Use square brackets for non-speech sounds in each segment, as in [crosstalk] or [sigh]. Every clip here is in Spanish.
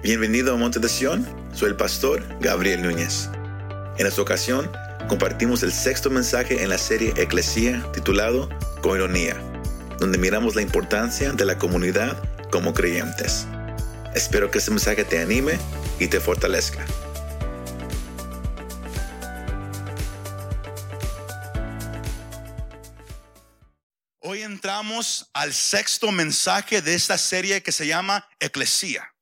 Bienvenido a Monte de Sion, soy el pastor Gabriel Núñez. En esta ocasión compartimos el sexto mensaje en la serie Eclesía titulado Con ironía, donde miramos la importancia de la comunidad como creyentes. Espero que este mensaje te anime y te fortalezca. Hoy entramos al sexto mensaje de esta serie que se llama Eclesía.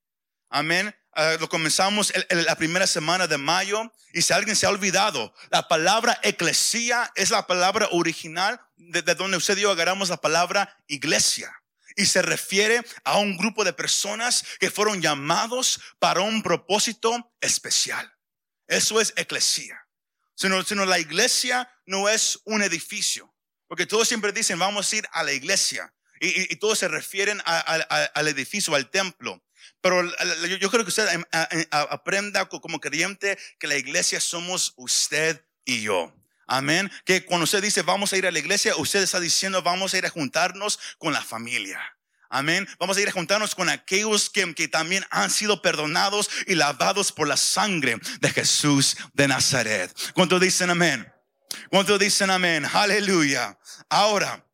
Amén. Ah, lo comenzamos en, la primera semana de mayo y si alguien se ha olvidado, la palabra eclesía es la palabra original de, donde usted y yo agarramos la palabra iglesia y se refiere a un grupo de personas que fueron llamados para un propósito especial. Eso es eclesía. Sino, sino la iglesia no es un edificio, porque todos siempre dicen vamos a ir a la iglesia y, todos se refieren al edificio, al templo. Pero yo creo que usted em, aprenda como creyente que la iglesia somos usted y yo. Amén. Que cuando usted dice vamos a ir a la iglesia, usted está diciendo vamos a ir a juntarnos con la familia. Amén. Vamos a ir a juntarnos con aquellos que, que, también han sido perdonados y lavados por la sangre de Jesús de Nazaret. ¿Cuántos dicen amén? ¿Cuántos dicen amén? Aleluya. Ahora,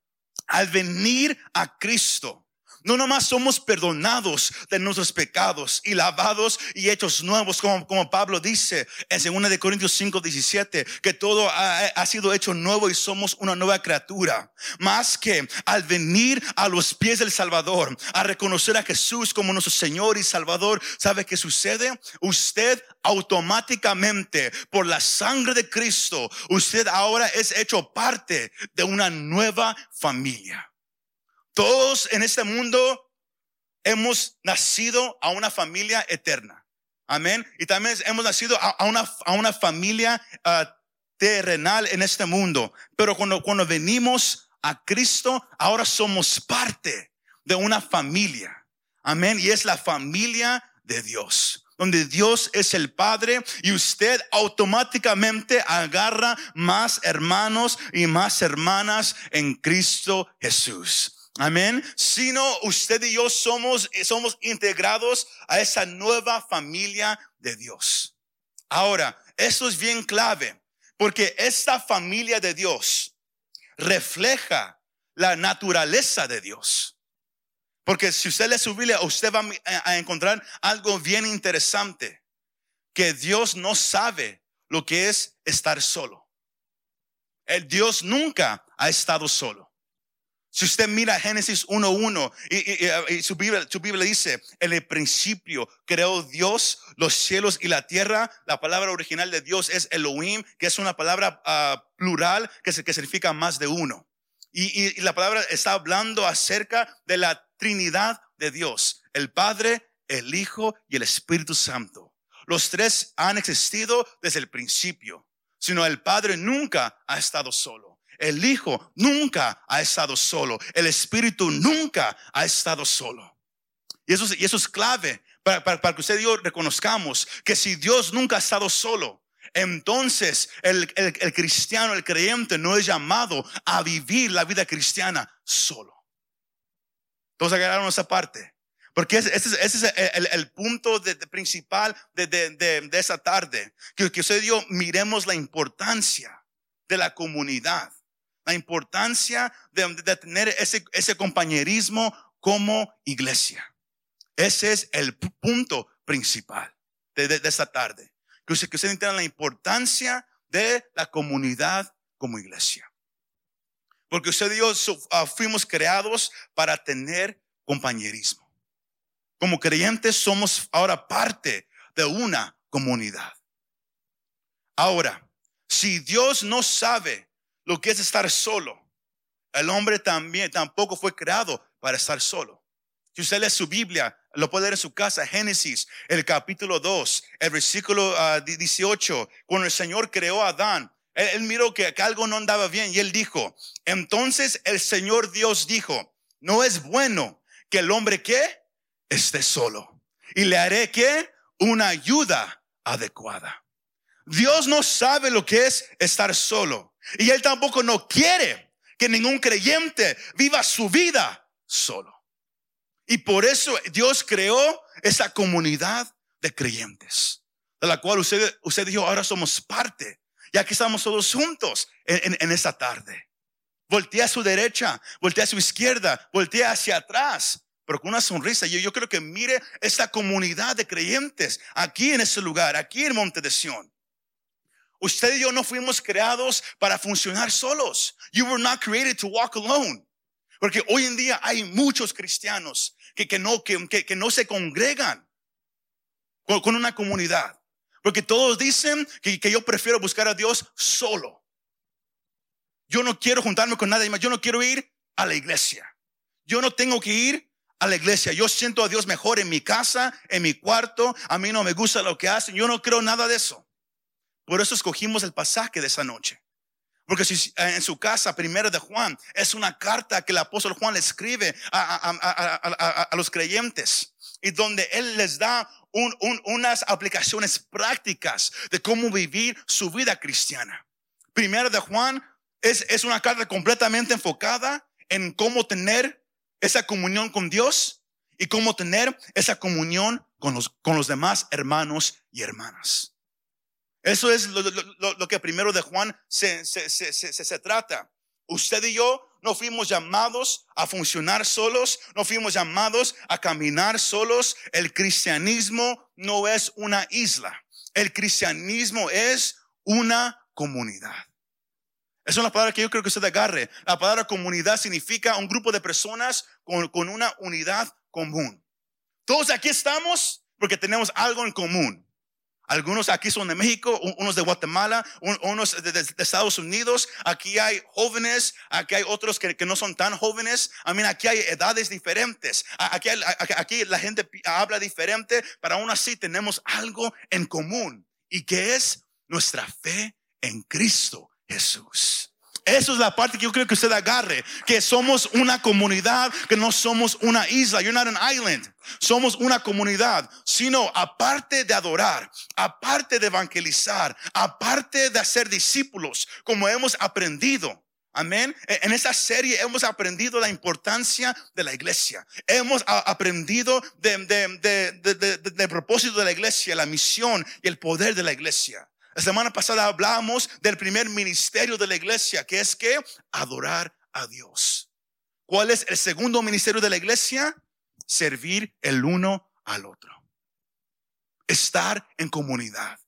al venir a Cristo, no nomás somos perdonados de nuestros pecados y lavados y hechos nuevos, como, como Pablo dice en 2 de Corintios 5, 17, que todo ha, ha, sido hecho nuevo y somos una nueva criatura. Más que al venir a los pies del Salvador, a reconocer a Jesús como nuestro Señor y Salvador, ¿sabe qué sucede? Usted automáticamente, por la sangre de Cristo, usted ahora es hecho parte de una nueva familia. Todos en este mundo hemos nacido a una familia eterna. Amén. Y también hemos nacido a, una, a una, familia ah, terrenal en este mundo. Pero cuando, cuando venimos a Cristo, ahora somos parte de una familia. Amén. Y es la familia de Dios donde Dios es el Padre y usted automáticamente agarra más hermanos y más hermanas en Cristo Jesús. Amén. Sino usted y yo somos, somos integrados a esa nueva familia de Dios. Ahora, esto es bien clave, porque esta familia de Dios refleja la naturaleza de Dios. Porque si usted le su usted va a encontrar algo bien interesante, que Dios no sabe lo que es estar solo. El Dios nunca ha estado solo. Si usted mira Génesis 1.1 y, y, su, Biblia, Biblia dice, en el principio creó Dios los cielos y la tierra. La palabra original de Dios es Elohim, que es una palabra ah, plural que significa más de uno. Y, la palabra está hablando acerca de la Trinidad de Dios, el Padre, el Hijo y el Espíritu Santo. Los tres han existido desde el principio, sino el Padre nunca ha estado solo. El Hijo nunca ha estado solo. El Espíritu nunca ha estado solo. Y eso, y eso es clave para, para, que usted y yo reconozcamos que si Dios nunca ha estado solo, entonces el, el, cristiano, el creyente no es llamado a vivir la vida cristiana solo. Todos agarraron esa parte. Porque ese, ese, es el, el punto principal de, de, de, esa tarde. Que, que usted y yo miremos la importancia de la comunidad la importancia de, tener ese, ese compañerismo como iglesia. Ese es el punto principal de, esta tarde. Que usted, que usted entienda la importancia de la comunidad como iglesia. Porque usted y yo ah, fuimos creados para tener compañerismo. Como creyentes somos ahora parte de una comunidad. Ahora, si Dios no sabe lo que es estar solo. El hombre también tampoco fue creado para estar solo. Si usted lee su Biblia, lo puede leer en su casa, Génesis, el capítulo 2, el versículo 18, ah, cuando el Señor creó a Adán, él, miró que, que algo no andaba bien y él dijo, entonces el Señor Dios dijo, no es bueno que el hombre que esté solo y le haré que una ayuda adecuada. Dios no sabe lo que es estar solo. Y Él tampoco no quiere que ningún creyente viva su vida solo. Y por eso Dios creó esa comunidad de creyentes, de la cual usted, usted dijo, ahora somos parte. Ya que estamos todos juntos en, en esta tarde. Voltea a su derecha, voltea a su izquierda, voltea hacia atrás, pero con una sonrisa. Yo, yo creo que mire esta comunidad de creyentes aquí en este lugar, aquí en Monte de Sion. Usted y yo no fuimos creados para funcionar solos. You were not created to walk alone. Porque hoy en día hay muchos cristianos que, que, no, que, que no se congregan con, con una comunidad. Porque todos dicen que, yo prefiero buscar a Dios solo. Yo no quiero juntarme con nadie más. Yo no quiero ir a la iglesia. Yo no tengo que ir a la iglesia. Yo siento a Dios mejor en mi casa, en mi cuarto. A mí no me gusta lo que hacen. Yo no creo nada de eso. Por eso escogimos el pasaje de esa noche. Porque si eh, en su casa, primera de Juan, es una carta que el apóstol Juan le escribe a, a los creyentes y donde él les da unas aplicaciones prácticas de cómo vivir su vida cristiana. Primero de Juan es, es una carta completamente enfocada en cómo tener esa comunión con Dios y cómo tener esa comunión con los, con los demás hermanos y hermanas. Eso es lo, que primero de Juan se, se, se, se, trata. Usted y yo no fuimos llamados a funcionar solos, no fuimos llamados a caminar solos. El cristianismo no es una isla, el cristianismo es una comunidad. Es una palabra que yo creo que usted agarre. La palabra comunidad significa un grupo de personas con una unidad común. Todos aquí estamos porque tenemos algo en común. Algunos aquí son de México, unos de Guatemala, unos de, Estados Unidos. Aquí hay jóvenes, aquí hay otros que, no son tan jóvenes. I mean, aquí hay edades diferentes. Aquí, aquí la gente habla diferente, pero aún así tenemos algo en común. ¿Y que es? Nuestra fe en Cristo Jesús. Eso es la parte que yo creo que usted agarre, que somos una comunidad, que no somos una isla. You're not an island. Somos una comunidad, sino aparte de adorar, aparte de evangelizar, aparte de hacer discípulos, como hemos aprendido. Amén. E, en esta serie hemos aprendido la importancia de la iglesia. Hemos aprendido del de, propósito de la iglesia, la misión y el poder de la iglesia. La semana pasada hablamos del primer ministerio de la iglesia, que es que adorar a Dios. ¿Cuál es el segundo ministerio de la iglesia? Servir el uno al otro. Estar en comunidad.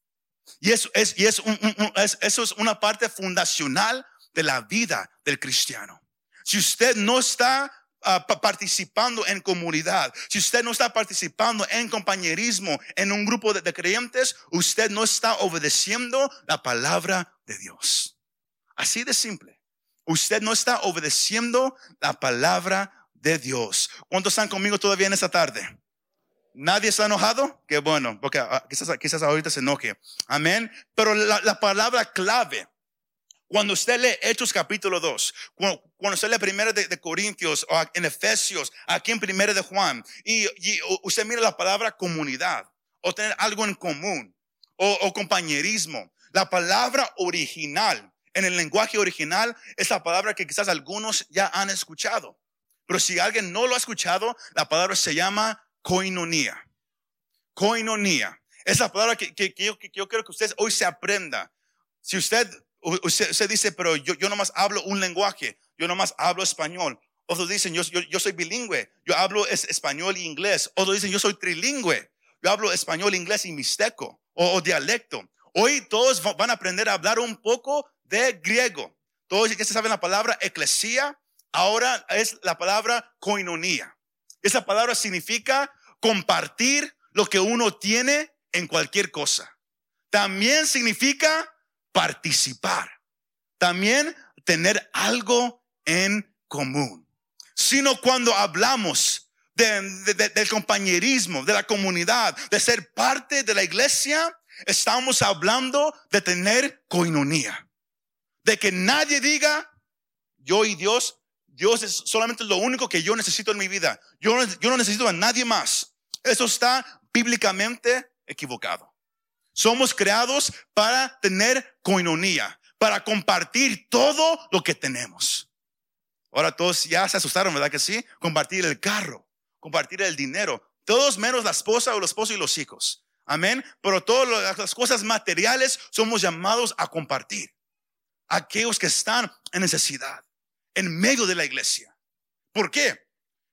Y eso es, eso es una parte fundacional de la vida del cristiano. Si usted no está Ah, participando en comunidad, si usted no está participando en compañerismo, en un grupo de, creyentes, usted no está obedeciendo la palabra de Dios. Así de simple. Usted no está obedeciendo la palabra de Dios. ¿Cuántos están conmigo todavía en esta tarde? ¿Nadie está enojado? Qué bueno, porque ah, quizás, quizás ahorita se enoje. Amén. Pero la, la palabra clave cuando usted lee Hechos capítulo 2, cuando, usted lee primero de, Corintios o en Efesios, aquí en primero de Juan, y, usted mira la palabra comunidad o tener algo en común o, compañerismo, la palabra original en el lenguaje original es la palabra que quizás algunos ya han escuchado. Pero si alguien no lo ha escuchado, la palabra se llama koinonia. Koinonia. Esa palabra que, que, yo, que, yo, quiero que usted hoy se aprenda. Si usted Usted, dice, pero yo, yo nomás hablo un lenguaje, yo nomás hablo español. Otros dicen, yo, yo, soy bilingüe, yo hablo español e inglés. Otros dicen, yo soy trilingüe, yo hablo español, inglés y mixteco o, dialecto. Hoy todos van a aprender a hablar un poco de griego. Todos que se saben la palabra eclesía, ahora es la palabra koinonia. Esa palabra significa compartir lo que uno tiene en cualquier cosa. También significa participar. También tener algo en común. Sino cuando hablamos del compañerismo, de la comunidad, de ser parte de la iglesia, estamos hablando de tener coinonía. De que nadie diga, yo y Dios, Dios es solamente lo único que yo necesito en mi vida. Yo no necesito a nadie más. Eso está bíblicamente equivocado. Somos creados para tener coinonía, para compartir todo lo que tenemos. Ahora todos ya se asustaron, ¿verdad que sí? Compartir el carro, compartir el dinero. Todos menos la esposa o el esposo y los hijos. Amén. Pero todas las cosas materiales somos llamados a compartir. Aquellos que están en necesidad, en medio de la iglesia. ¿Por qué?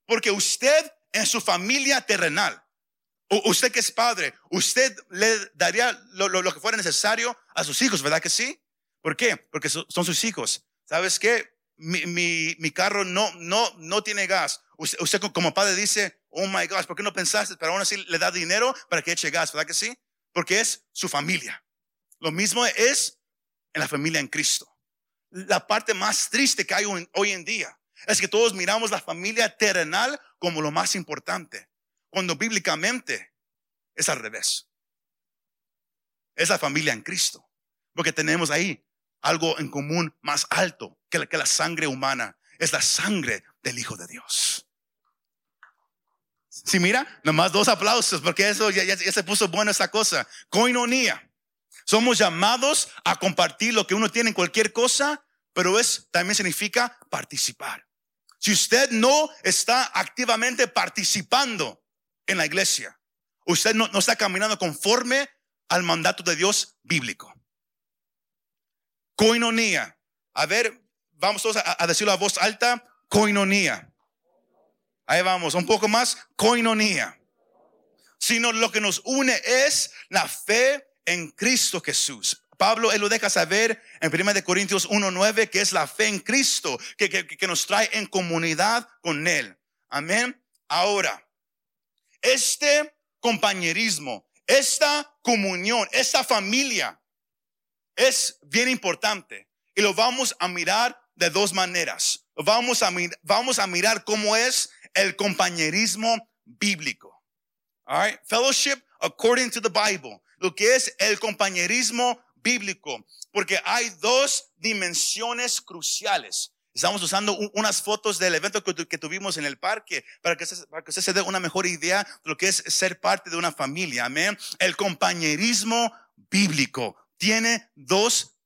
Porque usted en su familia terrenal, usted que es padre, usted le daría lo, que fuera necesario a sus hijos, ¿verdad que sí? ¿Por qué? Porque son sus hijos. ¿Sabes qué? Mi, mi, carro no, no, no tiene gas. Usted, como padre dice, oh my gosh, ¿por qué no pensaste? Pero aún así le da dinero para que eche gas, ¿verdad que sí? Porque es su familia. Lo mismo es en la familia en Cristo. La parte más triste que hay hoy en día es que todos miramos la familia terrenal como lo más importante, cuando bíblicamente es al revés. Es la familia en Cristo, porque tenemos ahí algo en común más alto que la, sangre humana, es la sangre del Hijo de Dios. Si mira, nomás dos aplausos, porque eso ya, ya, se puso bueno esta cosa. Coinonía. Somos llamados a compartir lo que uno tiene en cualquier cosa, pero es también significa participar. Si usted no está activamente participando en la iglesia, usted no, está caminando conforme al mandato de Dios bíblico. Coinonía. A ver, vamos todos a, decirlo a voz alta. Coinonía. Ahí vamos, un poco más. Coinonía. Sino lo que nos une es la fe en Cristo Jesús. Pablo, él lo deja saber en 1 Corintios 1.9, que es la fe en Cristo, que, nos trae en comunidad con Él. Amén. Ahora, este compañerismo, esta comunión, esta familia es bien importante y lo vamos a mirar de dos maneras. Vamos a, vamos a mirar cómo es el compañerismo bíblico. All right? Fellowship according to the Bible. Lo que es el compañerismo bíblico, porque hay dos dimensiones cruciales. Estamos usando unas fotos del evento que, tuvimos en el parque para que, para que usted se dé una mejor idea de lo que es ser parte de una familia. Amén. El compañerismo bíblico tiene dos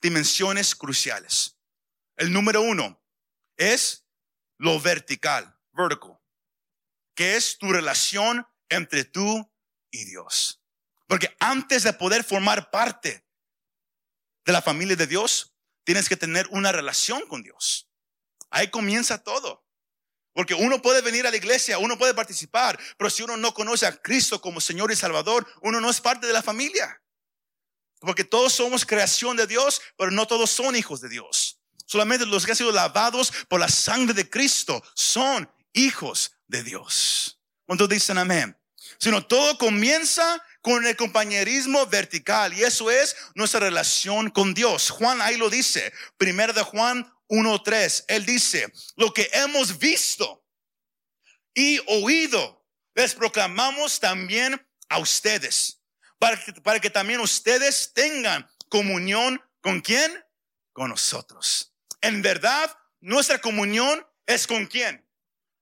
dimensiones cruciales. El número uno es lo vertical, vertical, que es tu relación entre tú y Dios. Porque antes de poder formar parte de la familia de Dios, tienes que tener una relación con Dios. Ahí comienza todo. Porque uno puede venir a la iglesia, uno puede participar, pero si uno no conoce a Cristo como Señor y Salvador, uno no es parte de la familia. Porque todos somos creación de Dios, pero no todos son hijos de Dios. Solamente los que han sido lavados por la sangre de Cristo son hijos de Dios. ¿Cuántos dicen amén? Sino todo comienza con el compañerismo vertical y eso es nuestra relación con Dios. Juan ahí lo dice, primero de Juan 1.3, él dice, lo que hemos visto y oído, les proclamamos también a ustedes, para que, para que también ustedes tengan comunión con quién? Con nosotros. En verdad, nuestra comunión es con quién?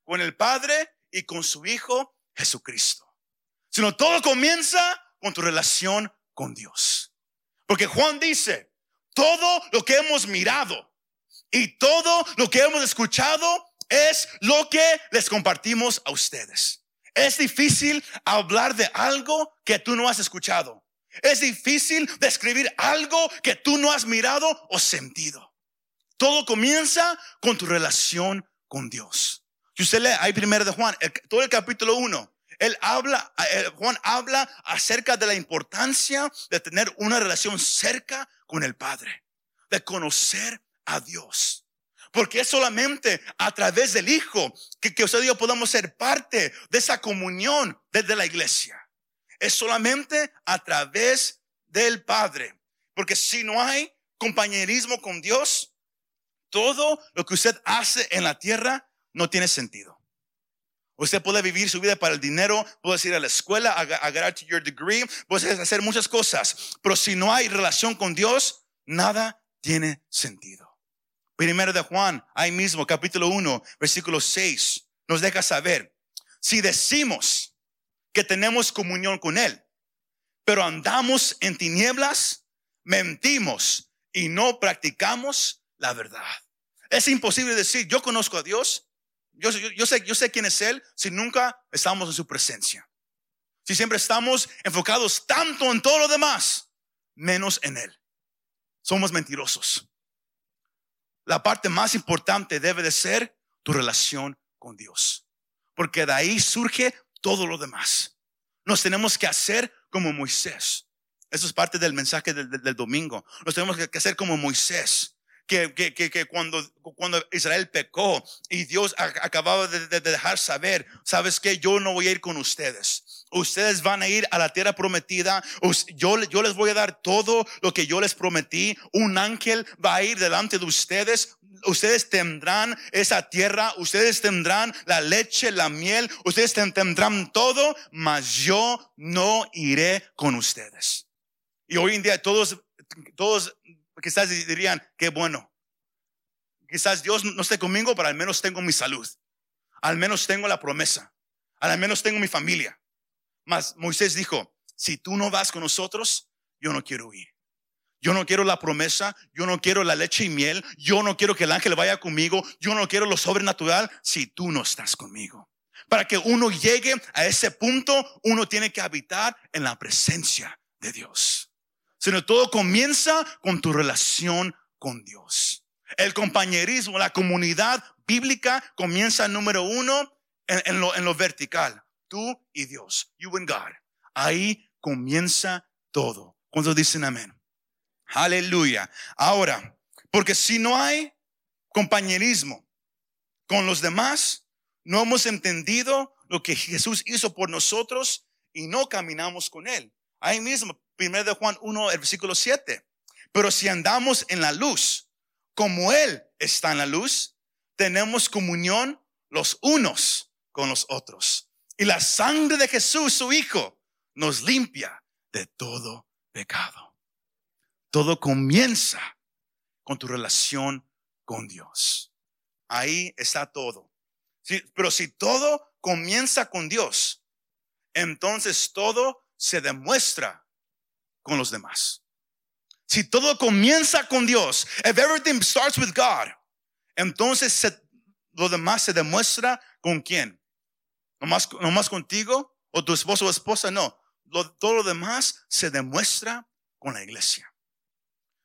Con el Padre y con su Hijo Jesucristo sino todo comienza con tu relación con Dios. Porque Juan dice, todo lo que hemos mirado y todo lo que hemos escuchado es lo que les compartimos a ustedes. Es difícil hablar de algo que tú no has escuchado. Es difícil describir algo que tú no has mirado o sentido. Todo comienza con tu relación con Dios. Si usted lee ahí primero de Juan, todo el capítulo 1, él habla, eh, Juan habla acerca de la importancia de tener una relación cerca con el Padre, de conocer a Dios. Porque es solamente a través del Hijo que, que usted y yo podamos ser parte de esa comunión desde la iglesia. Es solamente a través del Padre. Porque si no hay compañerismo con Dios, todo lo que usted hace en la tierra no tiene sentido. Usted puede vivir su vida para el dinero, puede ir a la escuela, agarrar your degree, puede hacer muchas cosas, pero si no hay relación con Dios, nada tiene sentido. Primero de Juan, ahí mismo, capítulo 1, versículo 6, nos deja saber, si decimos que tenemos comunión con Él, pero andamos en tinieblas, mentimos y no practicamos la verdad. Es imposible decir, yo conozco a Dios Yo, sé, yo sé quién es Él si nunca estamos en su presencia. Si siempre estamos enfocados tanto en todo lo demás, menos en Él. Somos mentirosos. La parte más importante debe de ser tu relación con Dios. Porque de ahí surge todo lo demás. Nos tenemos que hacer como Moisés. Eso es parte del mensaje del, domingo. Nos tenemos que hacer como Moisés. Que, que, cuando, cuando Israel pecó y Dios acababa de, de, dejar saber, sabes que yo no voy a ir con ustedes. Ustedes van a ir a la tierra prometida. Yo, yo les voy a dar todo lo que yo les prometí. Un ángel va a ir delante de ustedes ustedes tendrán esa tierra, ustedes tendrán la leche, la miel, ustedes tendrán todo, mas yo no iré con ustedes. Y hoy en día todos, todos quizás dirían, qué bueno. Quizás Dios no esté conmigo, pero al menos tengo mi salud. Al menos tengo la promesa. Al menos tengo mi familia. Mas Moisés dijo, si tú no vas con nosotros, yo no quiero ir. Yo no quiero la promesa, yo no quiero la leche y miel, yo no quiero que el ángel vaya conmigo, yo no quiero lo sobrenatural si tú no estás conmigo. Para que uno llegue a ese punto, uno tiene que habitar en la presencia de Dios. Sino todo comienza con tu relación con Dios. El compañerismo, la comunidad bíblica comienza número uno en, lo, en lo vertical. Tú y Dios. You and God. Ahí comienza todo. Cuando dicen amén? Aleluya. Ahora, porque si no hay compañerismo con los demás, no hemos entendido lo que Jesús hizo por nosotros y no caminamos con Él. Ahí mismo, 1 de Juan 1, el versículo 7. Pero si andamos en la luz, como Él está en la luz, tenemos comunión los unos con los otros. Y la sangre de Jesús, su Hijo, nos limpia de todo pecado. Todo comienza con tu relación con Dios. Ahí está todo. pero si todo comienza con Dios, entonces todo se demuestra con los demás. Si todo comienza con Dios, if everything starts with God, entonces lo demás se demuestra con quién? ¿Nomás, nomás contigo o tu esposo o esposa? No. todo lo demás se demuestra con la iglesia.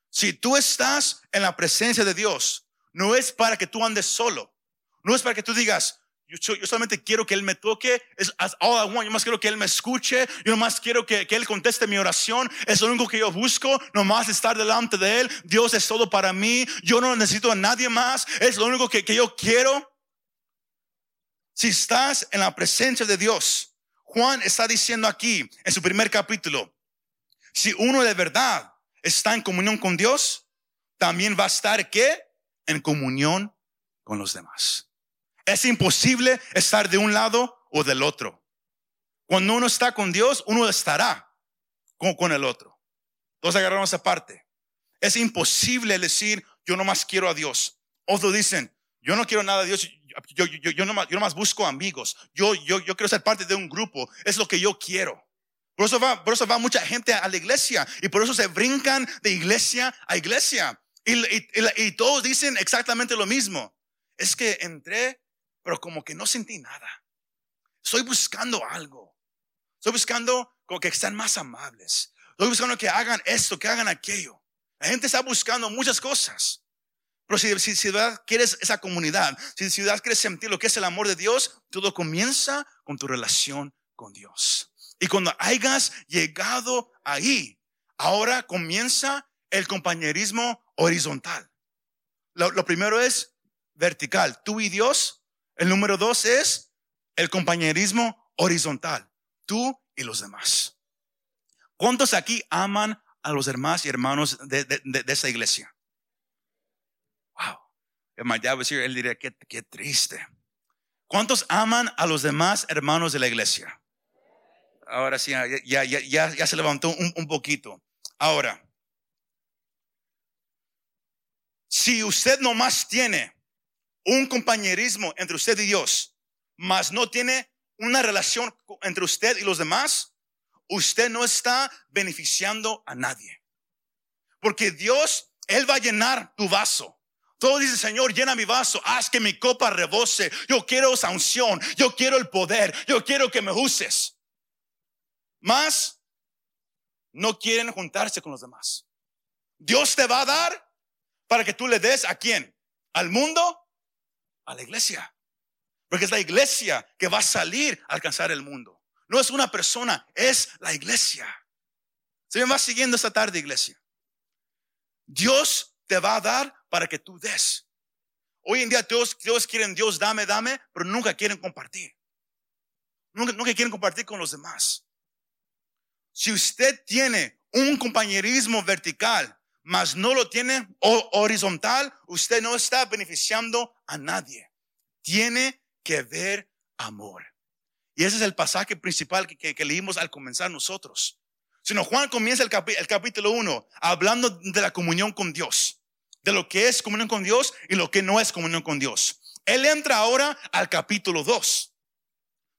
Si tú estás en la presencia de Dios, no es para que tú andes solo. No es para que tú digas, yo, solamente quiero que Él me toque. Es all I want. Yo más quiero que Él me escuche. Yo más quiero que, que, Él conteste mi oración. Es lo único que yo busco. Nomás estar delante de Él. Dios es todo para mí. Yo no necesito a nadie más. Es lo único que, que yo quiero. Si estás en la presencia de Dios, Juan está diciendo aquí en su primer capítulo, si uno de verdad está en comunión con Dios, también va a estar ¿qué? En comunión con los demás. Es imposible estar de un lado o del otro. Cuando uno está con Dios, uno estará con, el otro. Todos agarramos esa parte. Es imposible decir, yo nomás quiero a Dios. Otros dicen, yo no quiero nada de Dios, yo, yo, yo, yo, nomás, nomás busco amigos. Yo, yo, yo quiero ser parte de un grupo. Es lo que yo quiero. Por eso, va, por eso va mucha gente a la iglesia y por eso se brincan de iglesia a iglesia. Y, y, todos dicen exactamente lo mismo. Es que entré, pero como que no sentí nada. Estoy buscando algo. Estoy buscando como que estén más amables. Estoy buscando que hagan esto, que hagan aquello. La gente está buscando muchas cosas. Pero si, si, si quieres esa comunidad, si ciudad quieres sentir lo que es el amor de Dios, todo comienza con tu relación con Dios. Y cuando hayas llegado ahí, ahora comienza el compañerismo horizontal. Lo, primero es vertical, tú y Dios. El número dos es el compañerismo horizontal, tú y los demás. ¿Cuántos aquí aman a los hermanos y hermanos de, de, esa iglesia? Wow. él diría, qué, qué triste. ¿Cuántos aman a los demás hermanos de la iglesia? Ahora sí, ya, ya, ya, ya se levantó un, un poquito. Ahora, si usted nomás tiene un compañerismo entre usted y Dios, mas no tiene una relación entre usted y los demás, usted no está beneficiando a nadie. Porque Dios, Él va a llenar tu vaso. Todo dice, Señor, llena mi vaso, haz que mi copa rebose. Yo quiero esa unción, yo quiero el poder, yo quiero que me uses. Más, no quieren juntarse con los demás. Dios te va a dar para que tú le des a quién? Al mundo, a la iglesia. Porque es la iglesia que va a salir a alcanzar el mundo. No es una persona, es la iglesia. Se me va siguiendo esta tarde, iglesia. Dios te va a dar para que tú des. Hoy en día todos quieren Dios, dame, dame, pero nunca quieren compartir. Nunca, nunca quieren compartir con los demás. Si usted tiene un compañerismo vertical, mas no lo tiene horizontal, usted no está beneficiando a nadie. Tiene que ver amor. Y ese es el pasaje principal que, leímos al comenzar nosotros. Sino Juan comienza el, capítulo 1 hablando de la comunión con Dios, de lo que es comunión con Dios y lo que no es comunión con Dios. Él entra ahora al capítulo 2,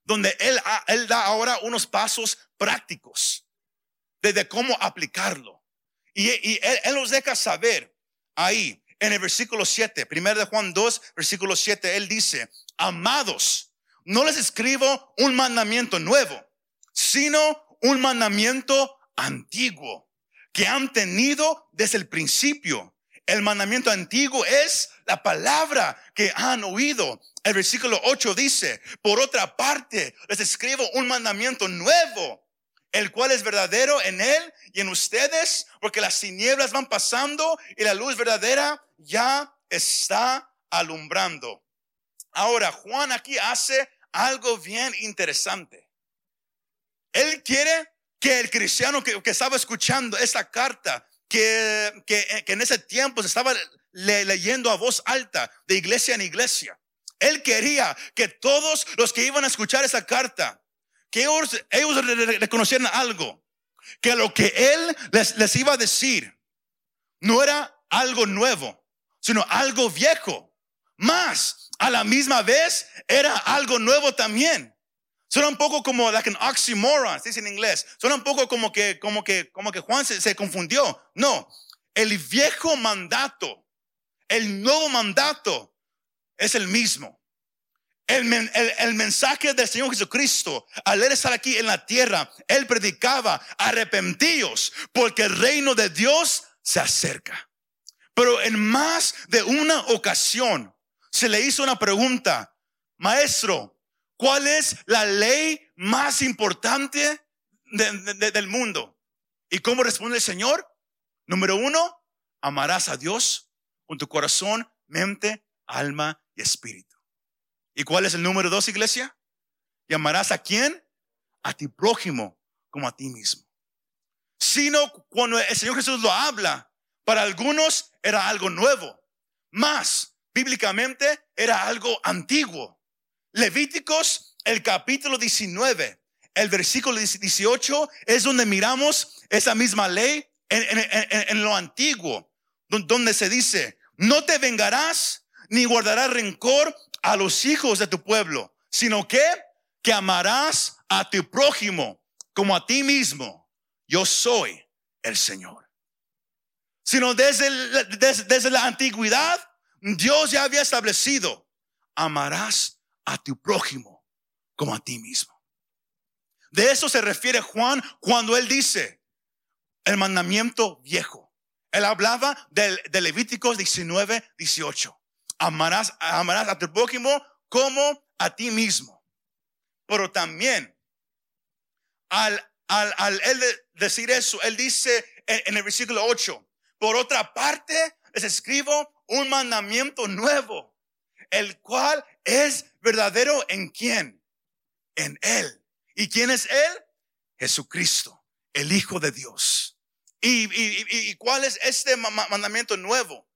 donde él, él da ahora unos pasos prácticos de, cómo aplicarlo. Y, él, él, nos deja saber ahí en el versículo 7, primero de Juan 2, versículo 7, él dice, amados, no les escribo un mandamiento nuevo, sino un mandamiento antiguo que han tenido desde el principio. El mandamiento antiguo es la palabra que han oído. El versículo 8 dice, por otra parte, les escribo un mandamiento nuevo, el cual es verdadero en él y en ustedes, porque las tinieblas van pasando y la luz verdadera ya está alumbrando. Ahora, Juan aquí hace algo bien interesante. Él quiere que el cristiano que, estaba escuchando esa carta, que, que, en ese tiempo se estaba leyendo a voz alta de iglesia en iglesia, él quería que todos los que iban a escuchar esa carta, que ellos, reconocieran algo, que lo que él les, les iba a decir no era algo nuevo, sino algo viejo. Más, a la misma vez, era algo nuevo también. Suena un poco como like an oxymoron, se dice en inglés. Suena un poco como que, como que, como que Juan se, se confundió. No, el viejo mandato, el nuevo mandato es el mismo. El, el, el, mensaje del Señor Jesucristo, al estar aquí en la tierra, él predicaba, arrepentíos, porque el reino de Dios se acerca. Pero en más de una ocasión se le hizo una pregunta, maestro, ¿cuál es la ley más importante del mundo? ¿Y cómo responde el Señor? Número uno, amarás a Dios con tu corazón, mente, alma y espíritu. ¿Y cuál es el número dos, iglesia? ¿Y amarás a quién? A ti prójimo como a ti mismo. Sino cuando el Señor Jesús lo habla, para algunos era algo nuevo, más bíblicamente era algo antiguo. Levíticos, el capítulo 19, el versículo 18 es donde miramos esa misma ley en, lo antiguo, donde se dice, no te vengarás ni guardarás rencor a los hijos de tu pueblo, sino que, que amarás a tu prójimo como a ti mismo. Yo soy el Señor sino desde, desde, la antigüedad, Dios ya había establecido, amarás a tu prójimo como a ti mismo. De eso se refiere Juan cuando él dice el mandamiento viejo. Él hablaba del, de Levíticos 19, 18. Amarás, amarás a tu prójimo como a ti mismo. Pero también, al, al, al él decir eso, él dice en, el versículo 8, por otra parte, les escribo un mandamiento nuevo, el cual es verdadero en quién? En Él. ¿Y quién es Él? Jesucristo, el Hijo de Dios. ¿Y, cuál es este mandamiento nuevo?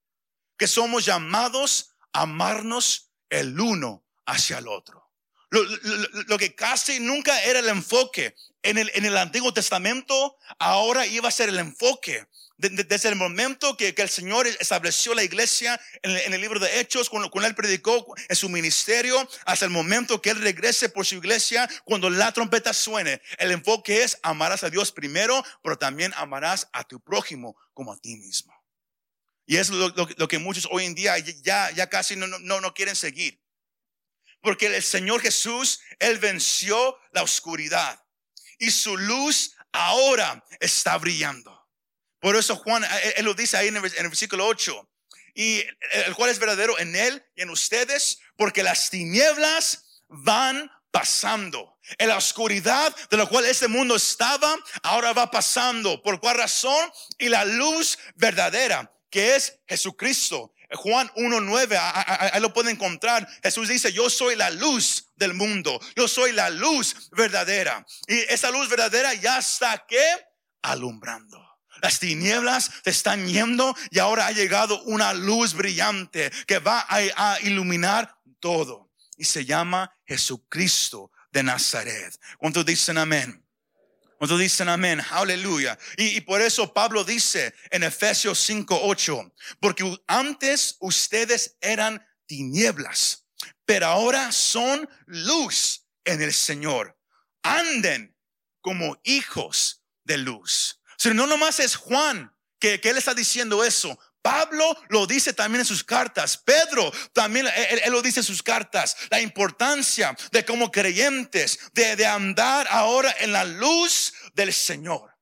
Que somos llamados amarnos el uno hacia el otro. Lo, que casi nunca era el enfoque en el, en el Antiguo Testamento, ahora iba a ser el enfoque desde el momento que, el Señor estableció la iglesia en el, libro de Hechos, cuando, cuando, Él predicó en su ministerio, hasta el momento que Él regrese por su iglesia, cuando la trompeta suene, el enfoque es amarás a Dios primero, pero también amarás a tu prójimo como a ti mismo. Y es lo, que muchos hoy en día ya, ya casi no, no, no quieren seguir. Porque el Señor Jesús, Él venció la oscuridad. Y su luz ahora está brillando. Por eso Juan, Él lo dice ahí en el, en el versículo 8. Y el cual es verdadero en Él y en ustedes, porque las tinieblas van pasando. En la oscuridad de la cual este mundo estaba, ahora va pasando. ¿Por cuál razón? Y la luz verdadera, que es Jesucristo. Juan 1.9, ahí lo pueden encontrar. Jesús dice, yo soy la luz del mundo. Yo soy la luz verdadera. Y esa luz verdadera ya está que alumbrando. Las tinieblas te están yendo y ahora ha llegado una luz brillante que va a, iluminar todo. Y se llama Jesucristo de Nazaret. ¿Cuántos dicen amén? ¿Cuántos dicen amén? Aleluya. Y, por eso Pablo dice en Efesios 5, 8, porque antes ustedes eran tinieblas, pero ahora son luz en el Señor. Anden como hijos de luz. Si no nomás es Juan que, que él está diciendo eso. Pablo lo dice también en sus cartas. Pedro también él, lo dice en sus cartas. La importancia de como creyentes, de, de andar ahora en la luz del Señor.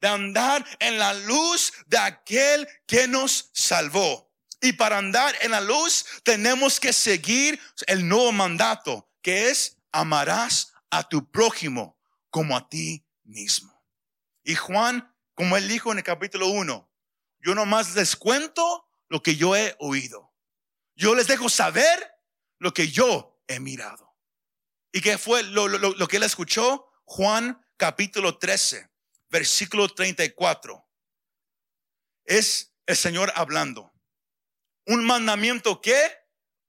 De andar en la luz de aquel que nos salvó. Y para andar en la luz tenemos que seguir el nuevo mandato, que es amarás a tu prójimo como a ti mismo. Y Juan, como él dijo en el capítulo 1, yo nomás les cuento lo que yo he oído. Yo les dejo saber lo que yo he mirado. ¿Y qué fue lo, lo que él escuchó? Juan capítulo 13, versículo 34. Es el Señor hablando. Un mandamiento que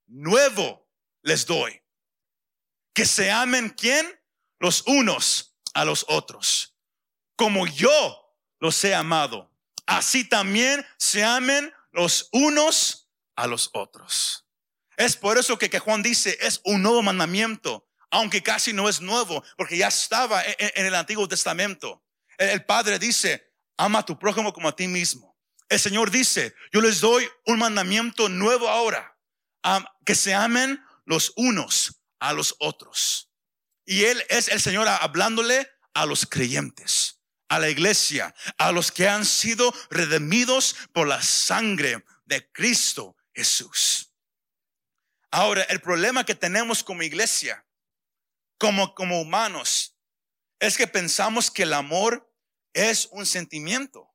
nuevo les doy. Que se amen quién? Los unos a los otros como yo los he amado. Así también se amen los unos a los otros. Es por eso que, Juan dice, es un nuevo mandamiento, aunque casi no es nuevo, porque ya estaba en, el Antiguo Testamento. El, Padre dice, ama a tu prójimo como a ti mismo. El Señor dice, yo les doy un mandamiento nuevo ahora, que se amen los unos a los otros. Y Él es el Señor hablándole a los creyentes a la iglesia, a los que han sido redimidos por la sangre de Cristo Jesús. Ahora, el problema que tenemos como iglesia, como, como humanos, es que pensamos que el amor es un sentimiento.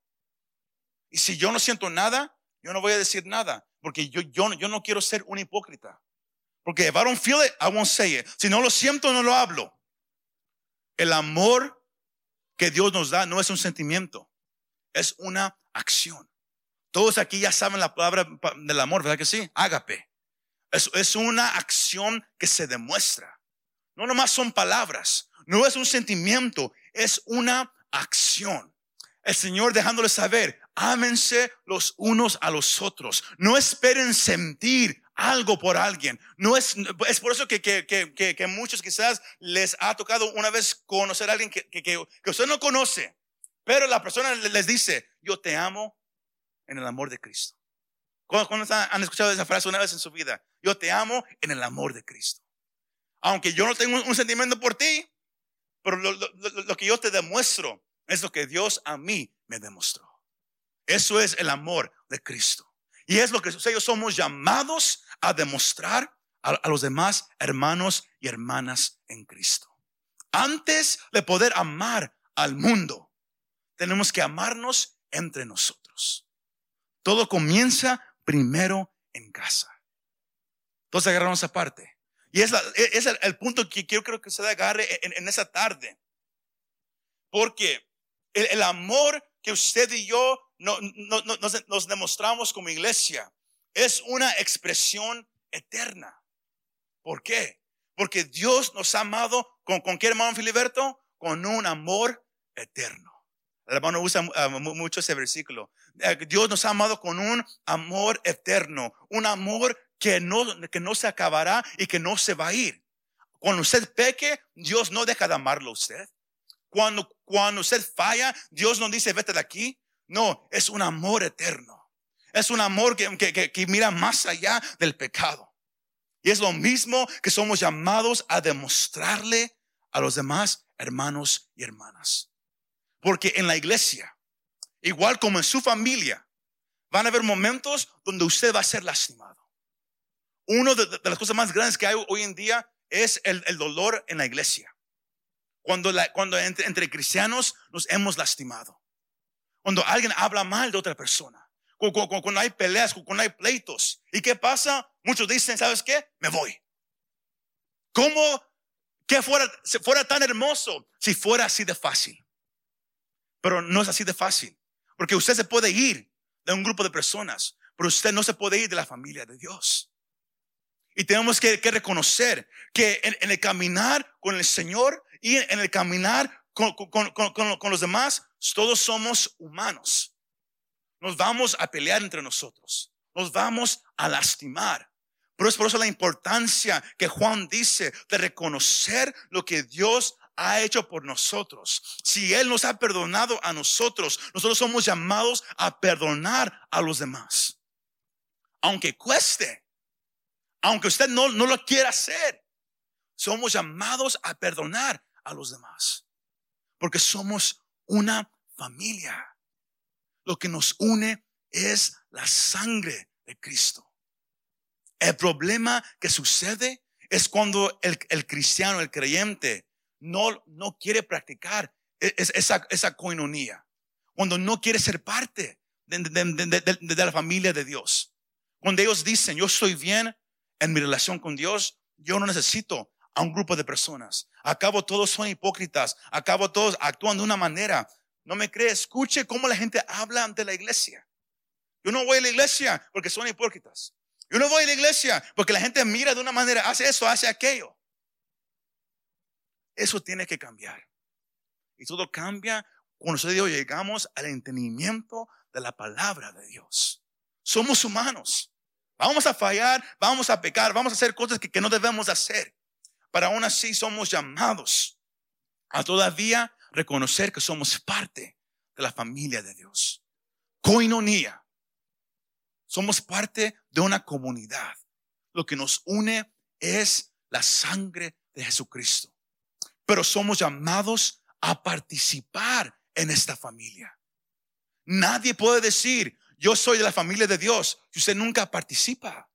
Y si yo no siento nada, yo no voy a decir nada, porque yo, yo, yo no quiero ser un hipócrita. Porque if I don't feel it, I won't say it. Si no lo siento, no lo hablo. El amor que Dios nos da no es un sentimiento, es una acción. Todos aquí ya saben la palabra del amor, ¿verdad que sí? Ágape. Es, una acción que se demuestra. No nomás son palabras, no es un sentimiento, es una acción. El Señor dejándole saber, ámense los unos a los otros. No esperen sentir algo por alguien. No es, es por eso que, que, que, que, muchos quizás les ha tocado una vez conocer a alguien que, que, usted no conoce, pero la persona les dice, yo te amo en el amor de Cristo. ¿Cuándo han escuchado esa frase una vez en su vida? Yo te amo en el amor de Cristo. Aunque yo no tengo un sentimiento por ti, pero lo, lo, lo que yo te demuestro es lo que Dios a mí me demostró. Eso es el amor de Cristo. Y es lo que ellos somos llamados a demostrar a, los demás hermanos y hermanas en Cristo. Antes de poder amar al mundo, tenemos que amarnos entre nosotros. Todo comienza primero en casa. Entonces agarramos esa parte. Y es, es el, punto que quiero creo que se agarre en, esa tarde. Porque el, amor que usted y yo no, nos demostramos como iglesia es una expresión eterna. ¿Por qué? Porque Dios nos ha amado con, ¿con qué hermano Filiberto? Con un amor eterno. El hermano usa ah, mucho ese versículo. Eh, Dios nos ha amado con un amor eterno, un amor que no, que no se acabará y que no se va a ir. Cuando usted peque, Dios no deja de amarlo a usted. Cuando, cuando usted falla, Dios no dice, vete de aquí. No, es un amor eterno. Es un amor que, que, que mira más allá del pecado. Y es lo mismo que somos llamados a demostrarle a los demás hermanos y hermanas. Porque en la iglesia, igual como en su familia, van a haber momentos donde usted va a ser lastimado. Una de, las cosas más grandes que hay hoy en día es el, dolor en la iglesia. Cuando, la, cuando entre, cristianos nos hemos lastimado. Cuando alguien habla mal de otra persona. Cuando, hay peleas, cuando hay pleitos. ¿Y qué pasa? Muchos dicen, ¿sabes qué? Me voy. ¿Cómo que fuera, tan hermoso si fuera así de fácil? Pero no es así de fácil. Porque usted se puede ir de un grupo de personas, pero usted no se puede ir de la familia de Dios. Y tenemos que, reconocer que en, el caminar con el Señor y en, el caminar con, los demás, todos somos humanos. Nos vamos a pelear entre nosotros. Nos vamos a lastimar. Pero es por eso la importancia que Juan dice de reconocer lo que Dios ha hecho por nosotros. Si Él nos ha perdonado a nosotros, nosotros somos llamados a perdonar a los demás. Aunque cueste, aunque usted no lo quiera hacer, somos llamados a perdonar a los demás. Porque somos una familia. Lo que nos une es la sangre de Cristo. El problema que sucede es cuando el, cristiano, el creyente, no, no quiere practicar e, esa, esa coinonía, cuando no quiere ser parte de, de, la familia de Dios. Cuando ellos dicen, yo estoy bien en mi relación con Dios, yo no necesito a un grupo de personas. Acabo todos son hipócritas, acabo todos actúan de una manera. No me cree, escuche cómo la gente habla ante la iglesia. Yo no voy a la iglesia porque son hipócritas. Yo no voy a la iglesia porque la gente mira de una manera, hace eso, hace aquello. Eso tiene que cambiar. Y todo cambia cuando nosotros llegamos al entendimiento de la palabra de Dios. Somos humanos. Vamos a fallar, vamos a pecar, vamos a hacer cosas que, no debemos hacer. Pero aún así somos llamados a todavía reconocer que somos parte de la familia de Dios. Coinonía. Somos parte de una comunidad. Lo que nos une es la sangre de Jesucristo pero somos llamados a participar en esta familia. Nadie puede decir, yo soy de la familia de Dios, si usted nunca participa.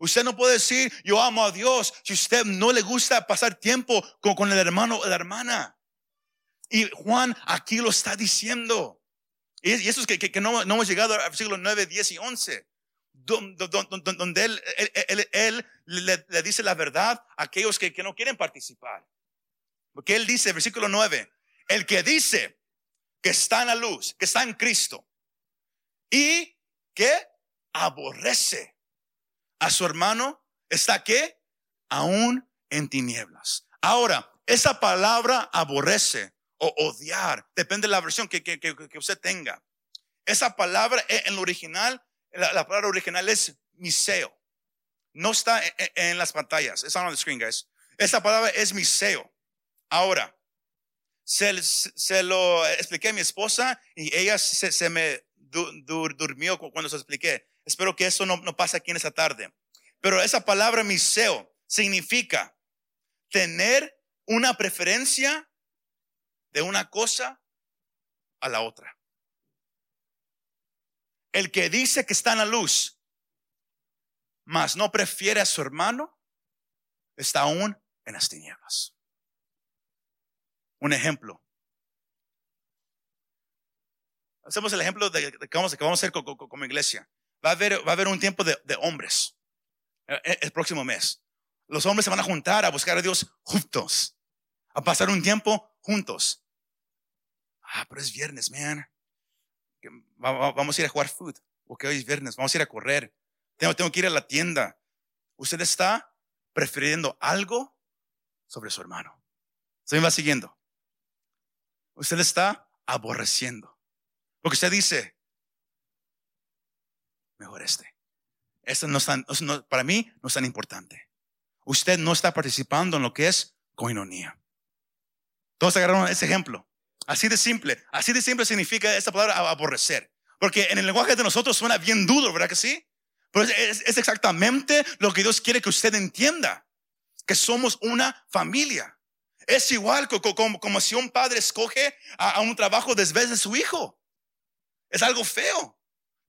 Usted no puede decir, yo amo a Dios, si usted no le gusta pasar tiempo con, el hermano o la hermana. Y Juan aquí lo está diciendo. Y, eso es que, no, hemos llegado al versículo 9, 10 y 11. Donde, él, le, dice la verdad a aquellos que no quieren participar. Porque él dice, versículo 9, el que dice que está en la luz, que está en Cristo, y que aborrece a su hermano, está que aún en tinieblas. Ahora, esa palabra aborrece o odiar, depende de la versión que, que, que, usted tenga. Esa palabra e, en lo original, la, palabra original es miseo. No está en, las pantallas. It's on the screen, guys. Esa palabra es miseo. Ahora, se, se, lo expliqué a mi esposa y ella se, se me durmió cuando se expliqué. Espero que eso no, no pase aquí en esta tarde. Pero esa palabra miseo significa tener una preferencia de una cosa a la otra. El que dice que está en la luz, mas no prefiere a su hermano, está aún en las tinieblas. Un ejemplo. Hacemos el ejemplo de, que, vamos, a hacer como, iglesia. Va a, haber, va a haber un tiempo de, hombres eh, eh, el, próximo mes. Los hombres se van a juntar a buscar a Dios juntos, a pasar un tiempo juntos. Ah, pero es viernes, man. Vamos a ir a jugar food, porque hoy es viernes. Vamos a ir a correr. Tengo, tengo que ir a la tienda. Usted está prefiriendo algo sobre su hermano. Se me va siguiendo usted está aborreciendo. Porque usted dice, mejor este. Esto no es tan, para mí no es tan importante. Usted no está participando en lo que es coinonía. Todos agarraron ese ejemplo. Así de simple. Así de simple significa esta palabra aborrecer. Porque en el lenguaje de nosotros suena bien duro, ¿verdad que sí? Pero es, exactamente lo que Dios quiere que usted entienda, que somos una familia. Es igual como, como, si un padre escoge a, un trabajo después de su hijo. Es algo feo.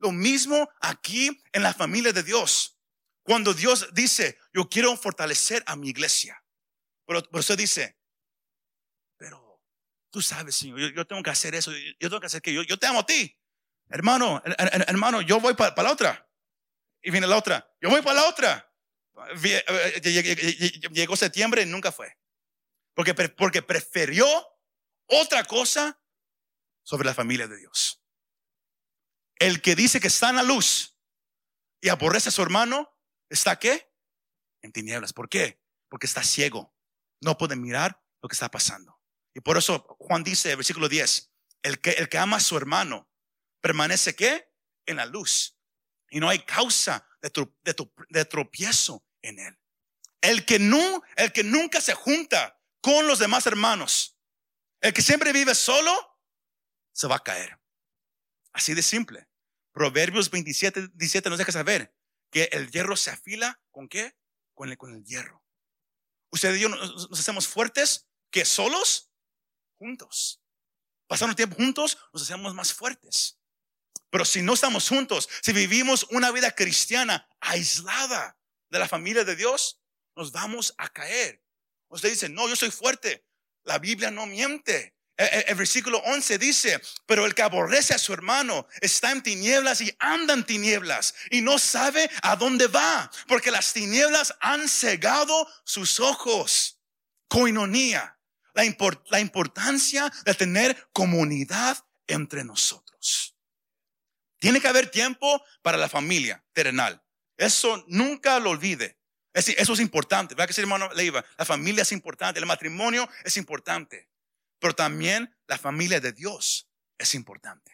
Lo mismo aquí en la familia de Dios. Cuando Dios dice, yo quiero fortalecer a mi iglesia. Pero, usted dice, pero tú sabes, Señor, yo, tengo que hacer eso, yo tengo que hacer que yo, te amo a ti. Hermano, hermano, yo voy para la otra. Y viene la otra, yo voy para la otra. Eh, llegó septiembre y nunca fue. Porque, porque prefirió otra cosa sobre la familia de Dios. El que dice que está en la luz y aborrece a su hermano, ¿está qué? En tinieblas. ¿Por qué? Porque está ciego. No puede mirar lo que está pasando. Y por eso Juan dice, versículo 10, el que, el que ama a su hermano permanece qué? En la luz. Y no hay causa de, de tropiezo en él. El que, no, el que nunca se junta con los demás hermanos, el que siempre vive solo, se va a caer. Así de simple. Proverbios 27, 17 nos deja saber que el hierro se afila con qué? Con el, con el hierro. Usted y yo nos, hacemos fuertes que solos, juntos. Pasando tiempo juntos, nos hacemos más fuertes. Pero si no estamos juntos, si vivimos una vida cristiana aislada de la familia de Dios, nos vamos a caer. Usted dice, no, yo soy fuerte. La Biblia no miente. E, e, el, versículo 11 dice, pero el que aborrece a su hermano está en tinieblas y anda en tinieblas y no sabe a dónde va, porque las tinieblas han cegado sus ojos. Coinonía, la, la importancia de tener comunidad entre nosotros. Tiene que haber tiempo para la familia terrenal. Eso nunca lo olvide. Eso es importante. ¿Verdad que sí, hermano Leiva? La familia es importante, el matrimonio es importante, pero también la familia de Dios es importante.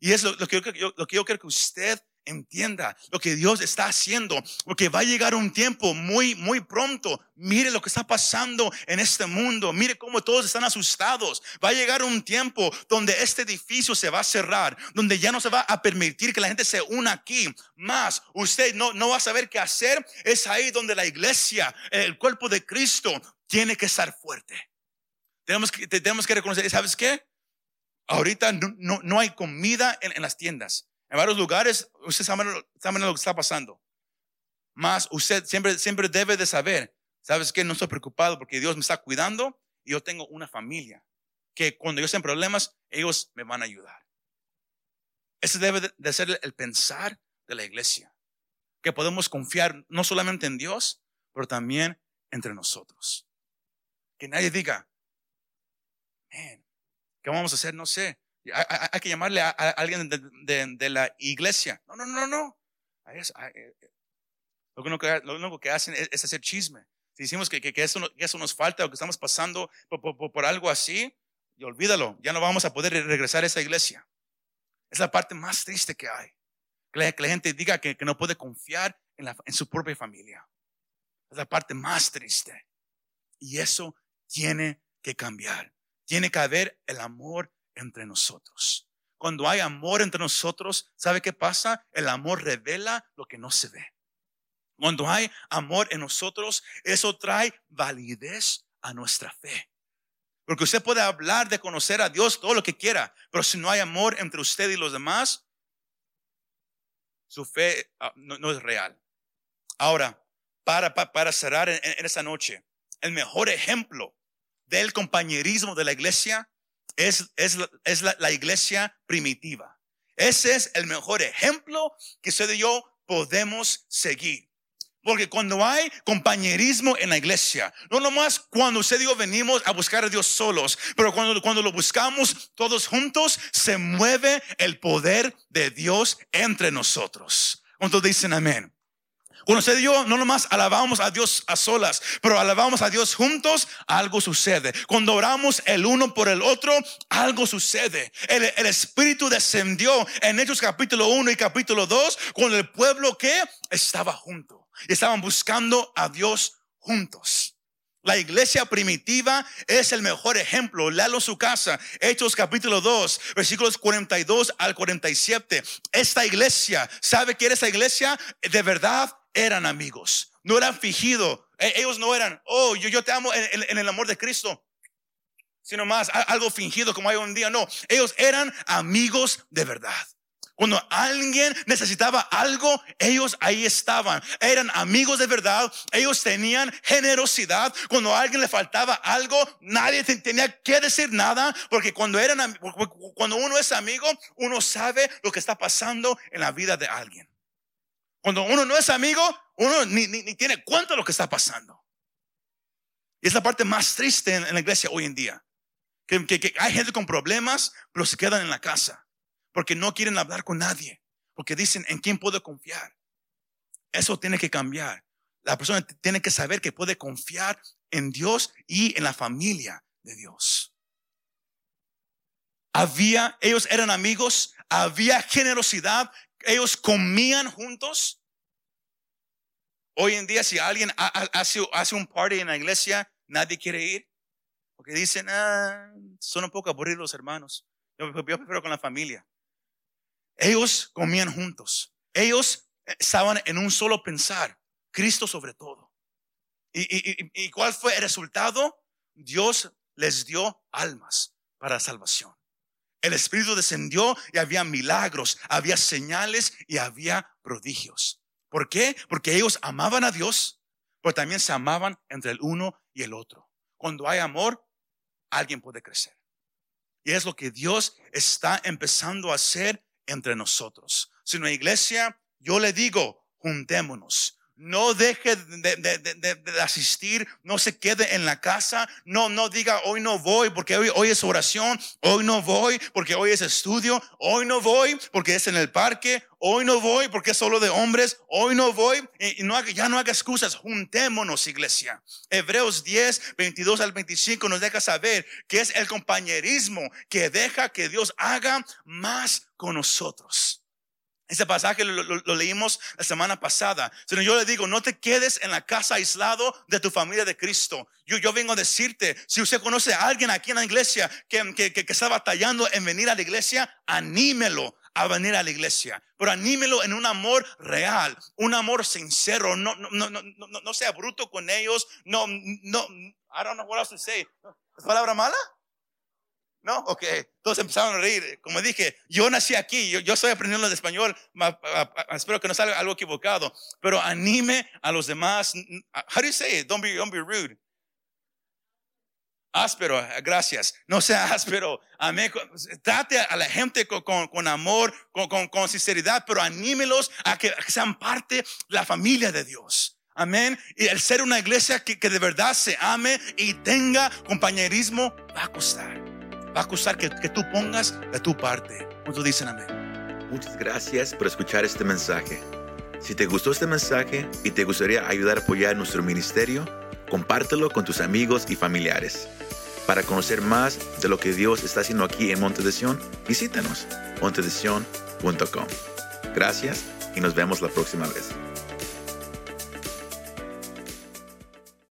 Y es lo, que, yo, lo que yo quiero que usted entienda lo que Dios está haciendo, porque va a llegar un tiempo muy, muy pronto. Mire lo que está pasando en este mundo, mire cómo todos están asustados. Va a llegar un tiempo donde este edificio se va a cerrar, donde ya no se va a permitir que la gente se una aquí. Más, usted no, no va a saber qué hacer. Es ahí donde la iglesia, el cuerpo de Cristo, tiene que estar fuerte. Tenemos que, tenemos que reconocer, ¿sabes qué? Ahorita no, no, hay comida en las tiendas. En varios lugares, usted sabe, lo que está pasando. Más usted siempre, siempre debe de saber, ¿sabes qué? No estoy preocupado porque Dios me está cuidando y yo tengo una familia que cuando yo esté en problemas, ellos me van a ayudar. Ese debe de ser el pensar de la iglesia. Que podemos confiar no solamente en Dios, pero también entre nosotros. Que nadie diga, ¿qué vamos a hacer? No sé. Hay, que llamarle a, alguien de, la iglesia. No, no, no, no. Eh, eh, lo, único que, hacen es, hacer chisme. Si decimos que, eso, eso, nos falta o que estamos pasando por, algo así, y olvídalo, ya no vamos a poder regresar a esa iglesia. Es la parte más triste que hay. Que la, gente diga que, no puede confiar en, en su propia familia. Es la parte más triste. Y eso tiene que cambiar. Tiene que haber el amor entre nosotros. Cuando hay amor entre nosotros, ¿sabe qué pasa? El amor revela lo que no se ve. Cuando hay amor en nosotros, eso trae validez a nuestra fe. Porque usted puede hablar de conocer a Dios todo lo que quiera, pero si no hay amor entre usted y los demás, su fe ah, no, es real. Ahora, para, para, cerrar en, en esta noche, el mejor ejemplo del compañerismo de la iglesia es, es, la, iglesia primitiva. Ese es el mejor ejemplo que usted y yo podemos seguir. Porque cuando hay compañerismo en la iglesia, no nomás cuando usted y yo venimos a buscar a Dios solos, pero cuando, cuando lo buscamos todos juntos, se mueve el poder de Dios entre nosotros. ¿Cuántos dicen amén? Cuando usted y yo no nomás alabamos a Dios a solas, pero alabamos a Dios juntos, algo sucede. Cuando oramos el uno por el otro, algo sucede. El, Espíritu descendió en Hechos capítulo 1 y capítulo 2, cuando el pueblo que estaba junto. Y estaban buscando a Dios juntos. La iglesia primitiva es el mejor ejemplo. Léalo su casa. Hechos capítulo 2, versículos 42 al 47. Esta iglesia, ¿sabe qué era esta iglesia? De verdad eran amigos. No eran fingidos. E, ellos no eran, oh, yo, yo te amo en, el amor de Cristo sino más algo fingido como hay un día. No, ellos eran amigos de verdad. Cuando alguien necesitaba algo, ellos ahí estaban. Eran amigos de verdad. Ellos tenían generosidad. Cuando a alguien le faltaba algo, nadie tenía que decir nada. Porque cuando, eran, cuando uno es amigo, uno sabe lo que está pasando en la vida de alguien. Cuando uno no es amigo, uno ni, ni, tiene cuenta de lo que está pasando. Y es la parte más triste en, la iglesia hoy en día. que hay gente con problemas, pero se quedan en la casa porque no quieren hablar con nadie, porque dicen, ¿en quién puedo confiar? Eso tiene que cambiar. La persona tiene que saber que puede confiar en Dios y en la familia de Dios. Había, ellos eran amigos, había generosidad, ellos comían juntos. Hoy en día, si alguien hace, un party en la iglesia, nadie quiere ir. Porque dicen, ah, son un poco aburridos los hermanos. Yo, yo prefiero con la familia. Ellos comían juntos. Ellos estaban en un solo pensar, Cristo sobre todo. ¿Y, cuál fue el resultado? Dios les dio almas para salvación. El Espíritu descendió y había milagros, había señales y había prodigios. ¿Por qué? Porque ellos amaban a Dios, pero también se amaban entre el uno y el otro. Cuando hay amor, alguien puede crecer. Y es lo que Dios está empezando a hacer entre nosotros. Si una iglesia, yo le digo, juntémonos. No deje de, asistir, no se quede en la casa, no, no diga hoy no voy porque hoy, hoy es oración, hoy no voy porque hoy es estudio, hoy no voy porque es en el parque, hoy no voy porque es solo de hombres, hoy no voy y, no ya no haga excusas, juntémonos iglesia. Hebreos 10, 22 al 25 nos deja saber que es el compañerismo que deja que Dios haga más con nosotros. Ese pasaje lo, leímos la semana pasada. Sino yo le digo, no te quedes en la casa aislado de tu familia de Cristo. Yo, yo vengo a decirte, si usted conoce a alguien aquí en la iglesia que, que, que, está batallando en venir a la iglesia, anímelo a venir a la iglesia. Pero anímelo en un amor real, un amor sincero. No, no, no, no, no sea bruto con ellos. No, no, I don't know what else to say. ¿Es palabra mala? ¿No? Ok. Todos empezaron a reír. Como dije, yo nací aquí, yo, estoy aprendiendo el español, espero que no salga algo equivocado, pero anime a los demás. How do you say it? Don't be, don't be rude. Áspero, gracias. No sea [laughs] áspero. Amén. Trate a la gente con, amor, con, sinceridad, pero anímelos a que, sean parte de la familia de Dios. Amén. Y el ser una iglesia que, que de verdad se ame y tenga compañerismo va a costar va a costar que, que tú pongas de tu parte. ¿Cuántos dicen amén? Muchas gracias por escuchar este mensaje. Si te gustó este mensaje y te gustaría ayudar a apoyar nuestro ministerio, compártelo con tus amigos y familiares. Para conocer más de lo que Dios está haciendo aquí en Monte de Sion, visítanos montedesion.com. Gracias y nos vemos la próxima vez.